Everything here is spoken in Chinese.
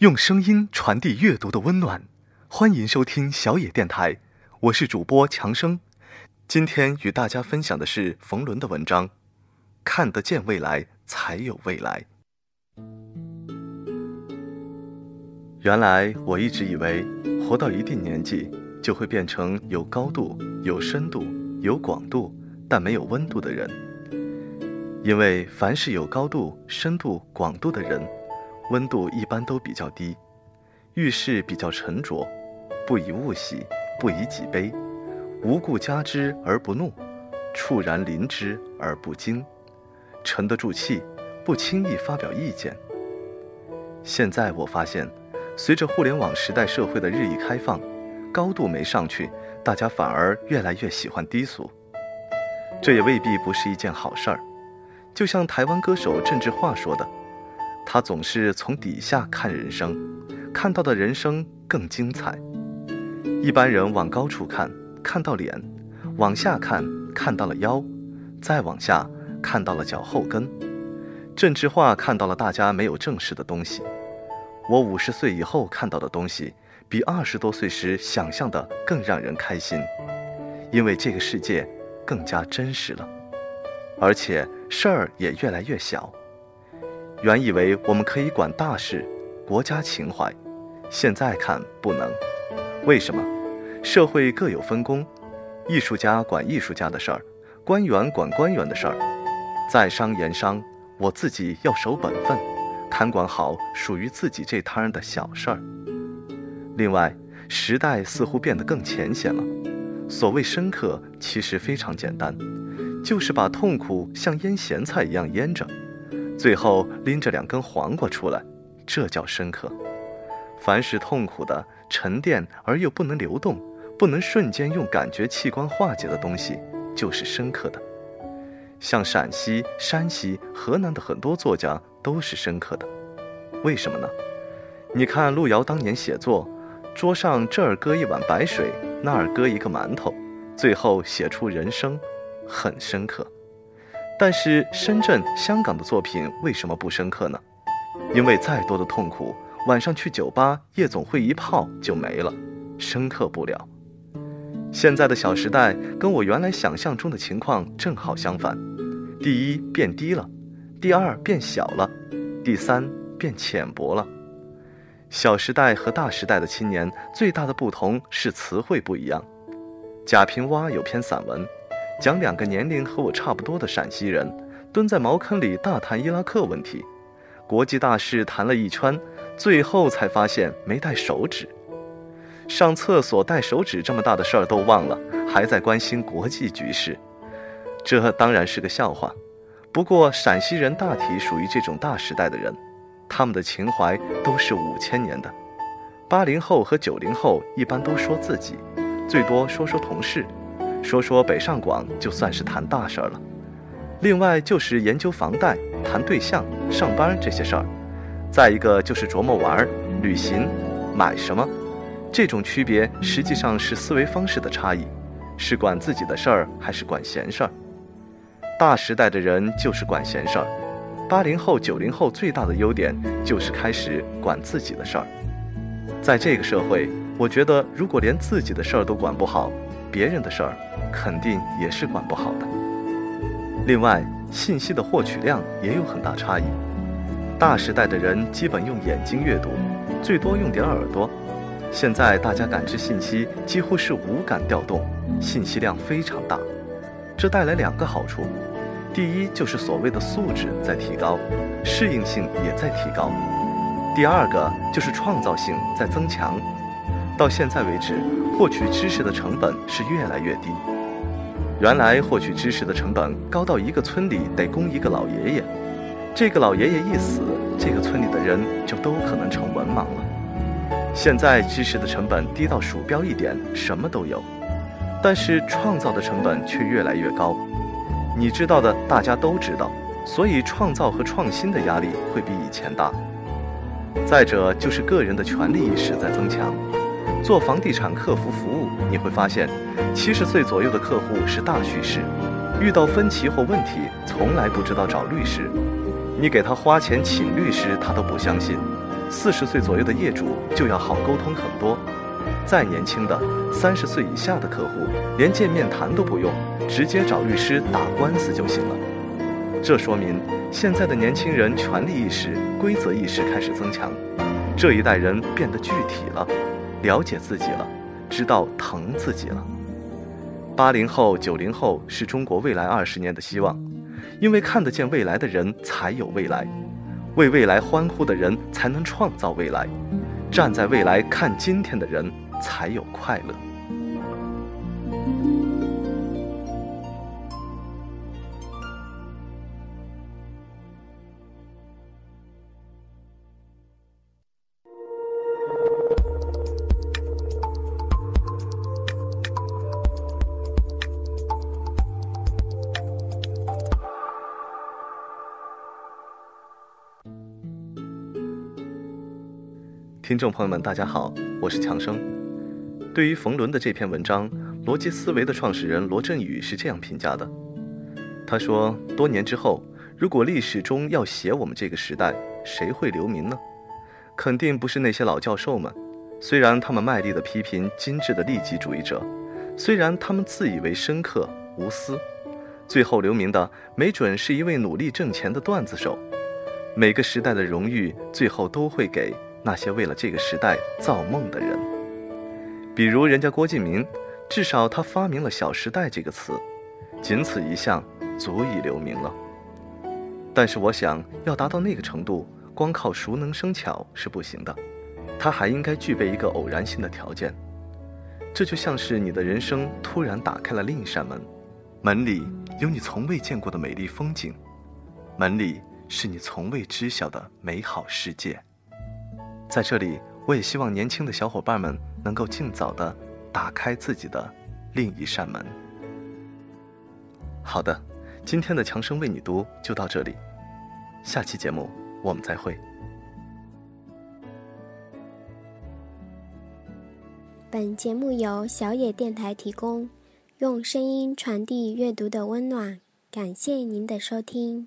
用声音传递阅读的温暖，欢迎收听小野电台，我是主播强生。今天与大家分享的是冯仑的文章《看得见未来，才有未来》。原来我一直以为，活到一定年纪就会变成有高度、有深度、有广度，但没有温度的人。因为凡是有高度、深度、广度的人，温度一般都比较低，遇事比较沉着，不以物喜，不以己悲。无故加之而不怒，触然临之而不惊，沉得住气，不轻易发表意见。现在我发现，随着互联网时代社会的日益开放，高度没上去，大家反而越来越喜欢低俗。这也未必不是一件好事儿。就像台湾歌手郑智化说的：“他总是从底下看人生，看到的人生更精彩。一般人往高处看。”看到脸，往下看看到了腰，再往下看到了脚后跟。郑智化看到了大家没有正视的东西。我五十岁以后看到的东西，比二十多岁时想象的更让人开心，因为这个世界更加真实了，而且事儿也越来越小。原以为我们可以管大事，国家情怀，现在看不能，为什么？社会各有分工，艺术家管艺术家的事儿，官员管官员的事儿，在商言商，我自己要守本分，看管好属于自己这摊儿的小事儿。另外，时代似乎变得更浅显了，所谓深刻，其实非常简单，就是把痛苦像腌咸菜一样腌着，最后拎着两根黄瓜出来，这叫深刻。凡是痛苦的、沉淀而又不能流动。不能瞬间用感觉器官化解的东西，就是深刻的。像陕西、山西、河南的很多作家都是深刻的。为什么呢？你看路遥当年写作，桌上这儿搁一碗白水，那儿搁一个馒头，最后写出人生，很深刻。但是深圳、香港的作品为什么不深刻呢？因为再多的痛苦，晚上去酒吧、夜总会一泡就没了，深刻不了。现在的《小时代》跟我原来想象中的情况正好相反：第一，变低了；第二，变小了；第三，变浅薄了。《小时代》和《大时代》的青年最大的不同是词汇不一样。贾平凹有篇散文，讲两个年龄和我差不多的陕西人蹲在茅坑里大谈伊拉克问题，国际大事谈了一圈，最后才发现没带手纸。上厕所带手纸这么大的事儿都忘了，还在关心国际局势，这当然是个笑话。不过陕西人大体属于这种大时代的人，他们的情怀都是五千年的。八零后和九零后一般都说自己，最多说说同事，说说北上广就算是谈大事儿了。另外就是研究房贷、谈对象、上班这些事儿，再一个就是琢磨玩儿、旅行、买什么。这种区别实际上是思维方式的差异，是管自己的事儿还是管闲事儿。大时代的人就是管闲事儿，八零后、九零后最大的优点就是开始管自己的事儿。在这个社会，我觉得如果连自己的事儿都管不好，别人的事儿肯定也是管不好的。另外，信息的获取量也有很大差异。大时代的人基本用眼睛阅读，最多用点耳朵。现在大家感知信息几乎是无感调动，信息量非常大，这带来两个好处：第一就是所谓的素质在提高，适应性也在提高；第二个就是创造性在增强。到现在为止，获取知识的成本是越来越低。原来获取知识的成本高到一个村里得供一个老爷爷，这个老爷爷一死，这个村里的人就都可能成文盲了。现在知识的成本低到鼠标一点，什么都有，但是创造的成本却越来越高。你知道的，大家都知道，所以创造和创新的压力会比以前大。再者就是个人的权利意识在增强。做房地产客服服务，你会发现，七十岁左右的客户是大叙事，遇到分歧或问题，从来不知道找律师。你给他花钱请律师，他都不相信。四十岁左右的业主就要好沟通很多。再年轻的三十岁以下的客户，连见面谈都不用，直接找律师打官司就行了。这说明现在的年轻人权利意识、规则意识开始增强，这一代人变得具体了，了解自己了，知道疼自己了。八零后、九零后是中国未来二十年的希望，因为看得见未来的人才有未来，为未来欢呼的人才能创造未来，站在未来看今天的人。才有快乐。听众朋友们，大家好，我是强生。对于冯仑的这篇文章，逻辑思维的创始人罗振宇是这样评价的：他说，多年之后，如果历史中要写我们这个时代，谁会留名呢？肯定不是那些老教授们，虽然他们卖力地批评精致的利己主义者，虽然他们自以为深刻无私，最后留名的没准是一位努力挣钱的段子手。每个时代的荣誉，最后都会给那些为了这个时代造梦的人。比如人家郭敬明，至少他发明了“小时代”这个词，仅此一项足以留名了。但是我想要达到那个程度，光靠熟能生巧是不行的，他还应该具备一个偶然性的条件。这就像是你的人生突然打开了另一扇门，门里有你从未见过的美丽风景，门里是你从未知晓的美好世界。在这里。我也希望年轻的小伙伴们能够尽早的打开自己的另一扇门。好的，今天的强生为你读就到这里，下期节目我们再会。本节目由小野电台提供，用声音传递阅读的温暖，感谢您的收听。